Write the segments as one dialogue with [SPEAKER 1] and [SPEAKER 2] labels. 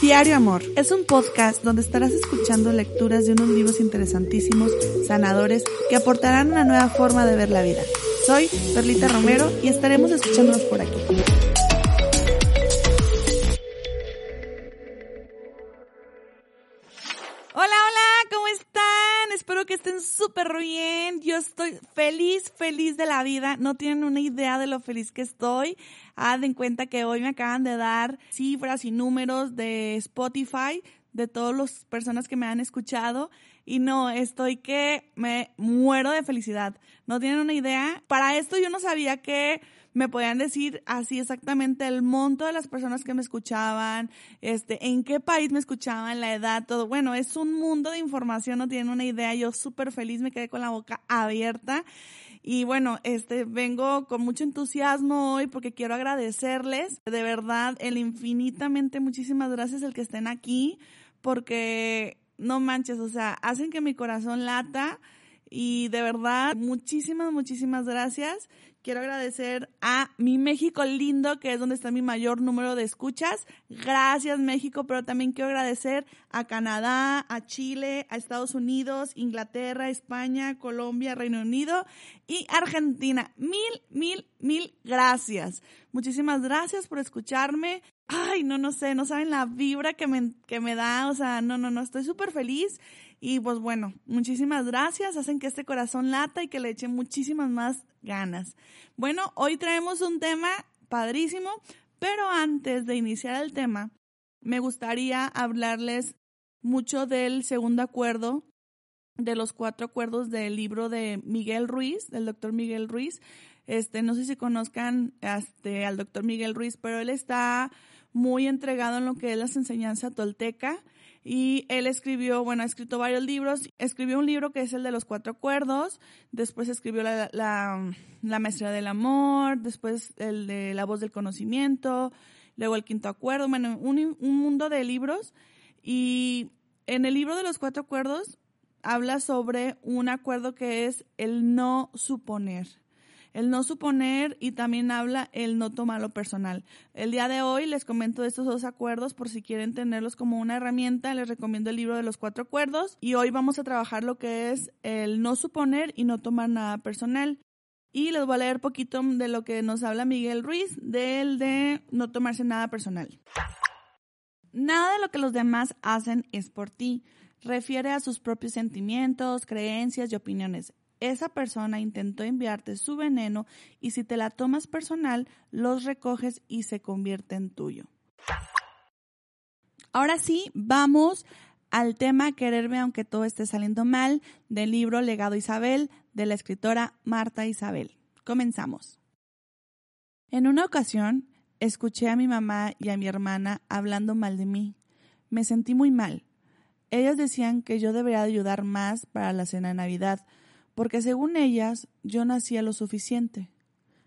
[SPEAKER 1] Diario Amor es un podcast donde estarás escuchando lecturas de unos libros interesantísimos, sanadores, que aportarán una nueva forma de ver la vida. Soy Perlita Romero y estaremos escuchándonos por aquí. Súper bien. Yo estoy feliz, feliz de la vida. No tienen una idea de lo feliz que estoy. Haz en cuenta que hoy me acaban de dar cifras y números de Spotify de todas las personas que me han escuchado y no, estoy que me muero de felicidad. No tienen una idea. Para esto yo no sabía que me podían decir así exactamente el monto de las personas que me escuchaban, este, en qué país me escuchaban, la edad, todo. Bueno, es un mundo de información, no tienen una idea. Yo súper feliz, me quedé con la boca abierta. Y bueno, este, vengo con mucho entusiasmo hoy porque quiero agradecerles de verdad el infinitamente muchísimas gracias el que estén aquí porque no manches, o sea, hacen que mi corazón lata y de verdad muchísimas, muchísimas gracias. Quiero agradecer a mi México lindo, que es donde está mi mayor número de escuchas. Gracias México, pero también quiero agradecer a Canadá, a Chile, a Estados Unidos, Inglaterra, España, Colombia, Reino Unido y Argentina. Mil, mil, mil gracias. Muchísimas gracias por escucharme. Ay, no, no sé, no saben la vibra que me, que me da. O sea, no, no, no, estoy súper feliz. Y pues bueno, muchísimas gracias, hacen que este corazón lata y que le eche muchísimas más ganas. Bueno, hoy traemos un tema padrísimo, pero antes de iniciar el tema, me gustaría hablarles mucho del segundo acuerdo, de los cuatro acuerdos del libro de Miguel Ruiz, del doctor Miguel Ruiz. Este, no sé si conozcan este, al doctor Miguel Ruiz, pero él está muy entregado en lo que es las enseñanzas tolteca y él escribió, bueno, ha escrito varios libros. Escribió un libro que es el de los cuatro acuerdos. Después escribió la, la, la maestría del amor. Después el de la voz del conocimiento. Luego el quinto acuerdo. Bueno, un, un mundo de libros. Y en el libro de los cuatro acuerdos habla sobre un acuerdo que es el no suponer el no suponer y también habla el no tomarlo personal. El día de hoy les comento estos dos acuerdos por si quieren tenerlos como una herramienta, les recomiendo el libro de los cuatro acuerdos y hoy vamos a trabajar lo que es el no suponer y no tomar nada personal. Y les voy a leer poquito de lo que nos habla Miguel Ruiz del de no tomarse nada personal. Nada de lo que los demás hacen es por ti. Refiere a sus propios sentimientos, creencias y opiniones esa persona intentó enviarte su veneno y si te la tomas personal, los recoges y se convierte en tuyo. Ahora sí, vamos al tema Quererme aunque todo esté saliendo mal del libro Legado Isabel de la escritora Marta Isabel. Comenzamos. En una ocasión, escuché a mi mamá y a mi hermana hablando mal de mí. Me sentí muy mal. Ellas decían que yo debería ayudar más para la cena de Navidad, porque según ellas yo no hacía lo suficiente.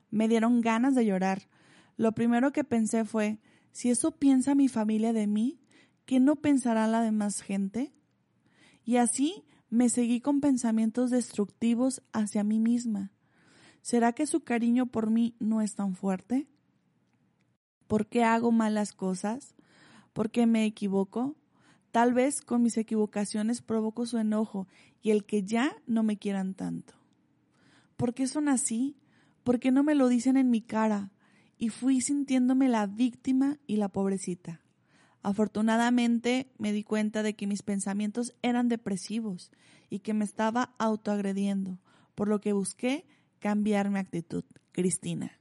[SPEAKER 1] Me dieron ganas de llorar. Lo primero que pensé fue, si eso piensa mi familia de mí, ¿qué no pensará la demás gente? Y así me seguí con pensamientos destructivos hacia mí misma. ¿Será que su cariño por mí no es tan fuerte? ¿Por qué hago malas cosas? ¿Por qué me equivoco? Tal vez con mis equivocaciones provoco su enojo y el que ya no me quieran tanto. ¿Por qué son así? ¿Por qué no me lo dicen en mi cara? Y fui sintiéndome la víctima y la pobrecita. Afortunadamente me di cuenta de que mis pensamientos eran depresivos y que me estaba autoagrediendo, por lo que busqué cambiar mi actitud. Cristina.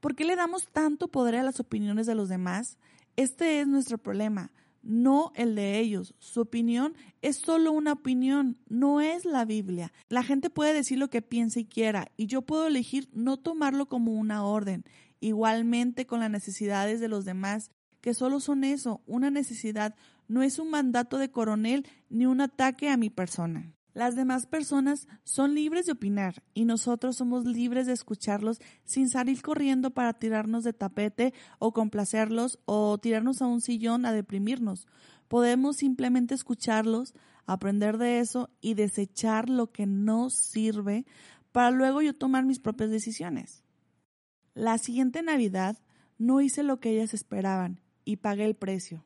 [SPEAKER 1] ¿Por qué le damos tanto poder a las opiniones de los demás? Este es nuestro problema no el de ellos. Su opinión es solo una opinión, no es la Biblia. La gente puede decir lo que piensa y quiera, y yo puedo elegir no tomarlo como una orden. igualmente con las necesidades de los demás, que solo son eso, una necesidad, no es un mandato de coronel ni un ataque a mi persona. Las demás personas son libres de opinar y nosotros somos libres de escucharlos sin salir corriendo para tirarnos de tapete o complacerlos o tirarnos a un sillón a deprimirnos. Podemos simplemente escucharlos, aprender de eso y desechar lo que no sirve para luego yo tomar mis propias decisiones. La siguiente Navidad no hice lo que ellas esperaban y pagué el precio,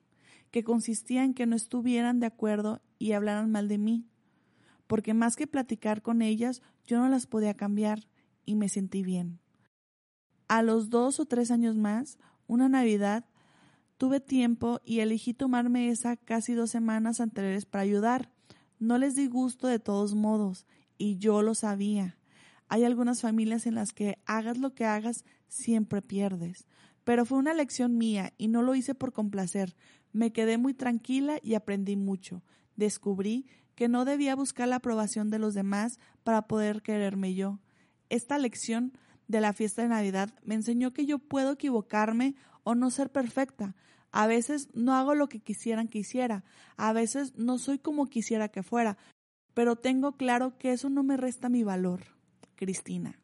[SPEAKER 1] que consistía en que no estuvieran de acuerdo y hablaran mal de mí, porque más que platicar con ellas, yo no las podía cambiar y me sentí bien. A los dos o tres años más, una Navidad, tuve tiempo y elegí tomarme esa casi dos semanas anteriores para ayudar. No les di gusto de todos modos, y yo lo sabía. Hay algunas familias en las que hagas lo que hagas, siempre pierdes pero fue una lección mía y no lo hice por complacer. Me quedé muy tranquila y aprendí mucho. Descubrí que no debía buscar la aprobación de los demás para poder quererme yo. Esta lección de la fiesta de Navidad me enseñó que yo puedo equivocarme o no ser perfecta. A veces no hago lo que quisieran que hiciera, a veces no soy como quisiera que fuera, pero tengo claro que eso no me resta mi valor. Cristina.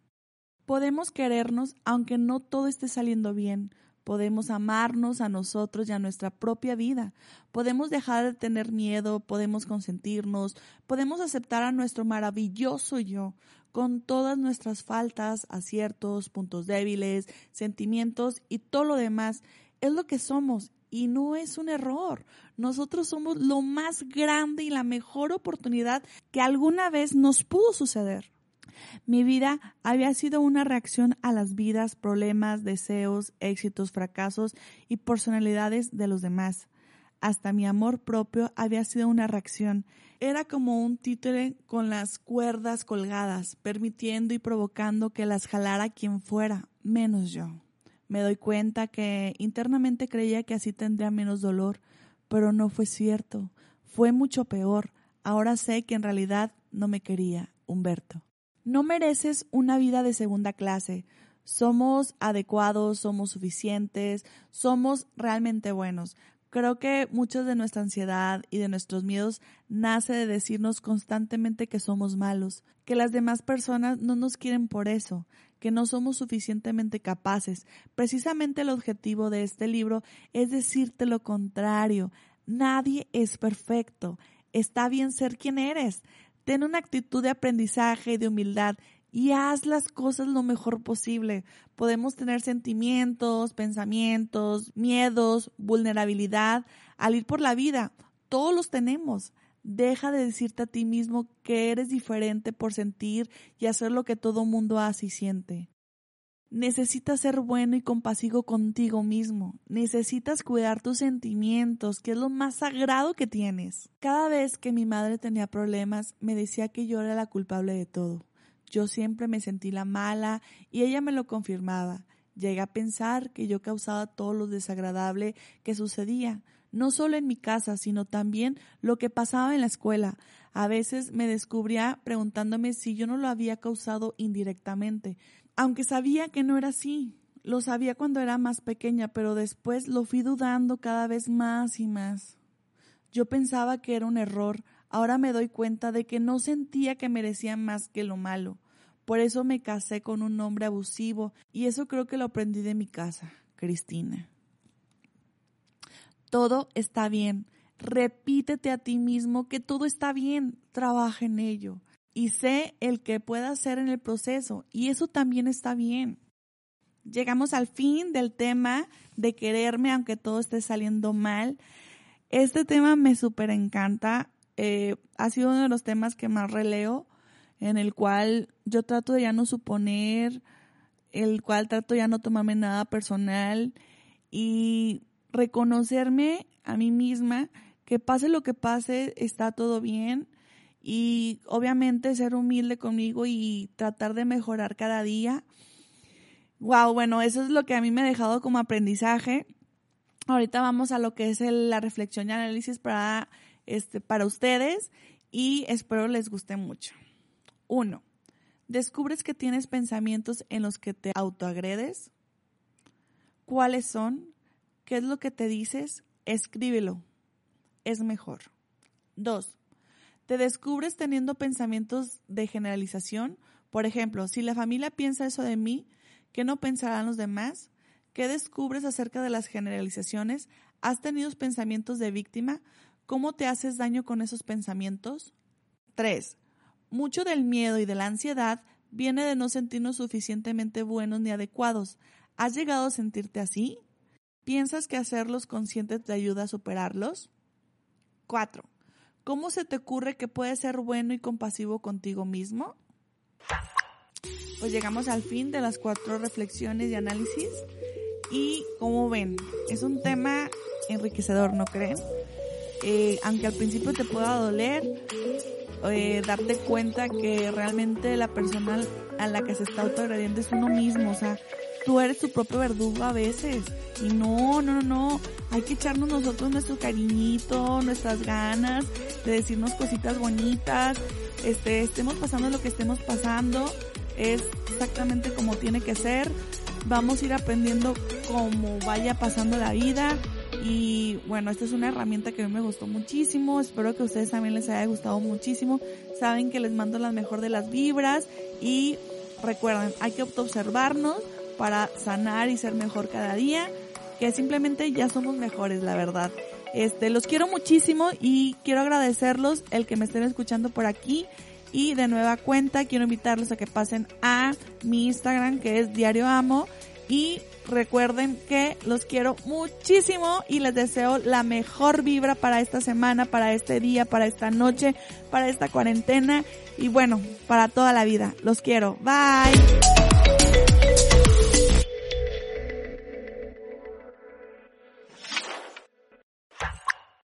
[SPEAKER 1] Podemos querernos aunque no todo esté saliendo bien. Podemos amarnos a nosotros y a nuestra propia vida. Podemos dejar de tener miedo, podemos consentirnos, podemos aceptar a nuestro maravilloso yo, con todas nuestras faltas, aciertos, puntos débiles, sentimientos y todo lo demás. Es lo que somos y no es un error. Nosotros somos lo más grande y la mejor oportunidad que alguna vez nos pudo suceder. Mi vida había sido una reacción a las vidas, problemas, deseos, éxitos, fracasos y personalidades de los demás. Hasta mi amor propio había sido una reacción. Era como un títere con las cuerdas colgadas, permitiendo y provocando que las jalara quien fuera, menos yo. Me doy cuenta que internamente creía que así tendría menos dolor, pero no fue cierto. Fue mucho peor. Ahora sé que en realidad no me quería, Humberto. No mereces una vida de segunda clase. Somos adecuados, somos suficientes, somos realmente buenos. Creo que mucha de nuestra ansiedad y de nuestros miedos nace de decirnos constantemente que somos malos, que las demás personas no nos quieren por eso, que no somos suficientemente capaces. Precisamente el objetivo de este libro es decirte lo contrario. Nadie es perfecto. Está bien ser quien eres. Ten una actitud de aprendizaje y de humildad y haz las cosas lo mejor posible. Podemos tener sentimientos, pensamientos, miedos, vulnerabilidad al ir por la vida. Todos los tenemos. Deja de decirte a ti mismo que eres diferente por sentir y hacer lo que todo mundo hace y siente. Necesitas ser bueno y compasivo contigo mismo. Necesitas cuidar tus sentimientos, que es lo más sagrado que tienes. Cada vez que mi madre tenía problemas, me decía que yo era la culpable de todo. Yo siempre me sentí la mala y ella me lo confirmaba. Llegué a pensar que yo causaba todo lo desagradable que sucedía, no solo en mi casa, sino también lo que pasaba en la escuela. A veces me descubría preguntándome si yo no lo había causado indirectamente aunque sabía que no era así. Lo sabía cuando era más pequeña, pero después lo fui dudando cada vez más y más. Yo pensaba que era un error, ahora me doy cuenta de que no sentía que merecía más que lo malo. Por eso me casé con un hombre abusivo y eso creo que lo aprendí de mi casa, Cristina. Todo está bien. Repítete a ti mismo que todo está bien. Trabaja en ello y sé el que pueda hacer en el proceso y eso también está bien. Llegamos al fin del tema de quererme aunque todo esté saliendo mal. Este tema me súper encanta. Eh, ha sido uno de los temas que más releo, en el cual yo trato de ya no suponer, el cual trato ya no tomarme nada personal y reconocerme a mí misma que pase lo que pase, está todo bien y obviamente ser humilde conmigo y tratar de mejorar cada día. Wow, bueno, eso es lo que a mí me ha dejado como aprendizaje. Ahorita vamos a lo que es la reflexión y análisis para, este, para ustedes y espero les guste mucho. Uno, descubres que tienes pensamientos en los que te autoagredes. cuáles son, qué es lo que te dices, escríbelo. Es mejor. Dos, te descubres teniendo pensamientos de generalización. Por ejemplo, si la familia piensa eso de mí, ¿qué no pensarán los demás? ¿Qué descubres acerca de las generalizaciones? ¿Has tenido pensamientos de víctima? ¿Cómo te haces daño con esos pensamientos? 3. Mucho del miedo y de la ansiedad viene de no sentirnos suficientemente buenos ni adecuados. ¿Has llegado a sentirte así? ¿Piensas que hacerlos conscientes te ayuda a superarlos? 4. ¿Cómo se te ocurre que puedes ser bueno y compasivo contigo mismo? Pues llegamos al fin de las cuatro reflexiones y análisis. Y como ven, es un tema enriquecedor, ¿no creen? Eh, aunque al principio te pueda doler, eh, darte cuenta que realmente la persona a la que se está autoagrediendo es uno mismo, o sea, tú eres tu propio verdugo a veces. Y no, no, no, hay que echarnos nosotros nuestro cariñito, nuestras ganas de decirnos cositas bonitas, este, estemos pasando lo que estemos pasando, es exactamente como tiene que ser. Vamos a ir aprendiendo cómo vaya pasando la vida. Y bueno, esta es una herramienta que a mí me gustó muchísimo. Espero que a ustedes también les haya gustado muchísimo. Saben que les mando la mejor de las vibras. Y recuerden, hay que observarnos para sanar y ser mejor cada día, que simplemente ya somos mejores, la verdad. Este, los quiero muchísimo y quiero agradecerlos el que me estén escuchando por aquí. Y de nueva cuenta quiero invitarlos a que pasen a mi Instagram que es Diario Amo y recuerden que los quiero muchísimo y les deseo la mejor vibra para esta semana, para este día, para esta noche, para esta cuarentena y bueno, para toda la vida. Los quiero. Bye.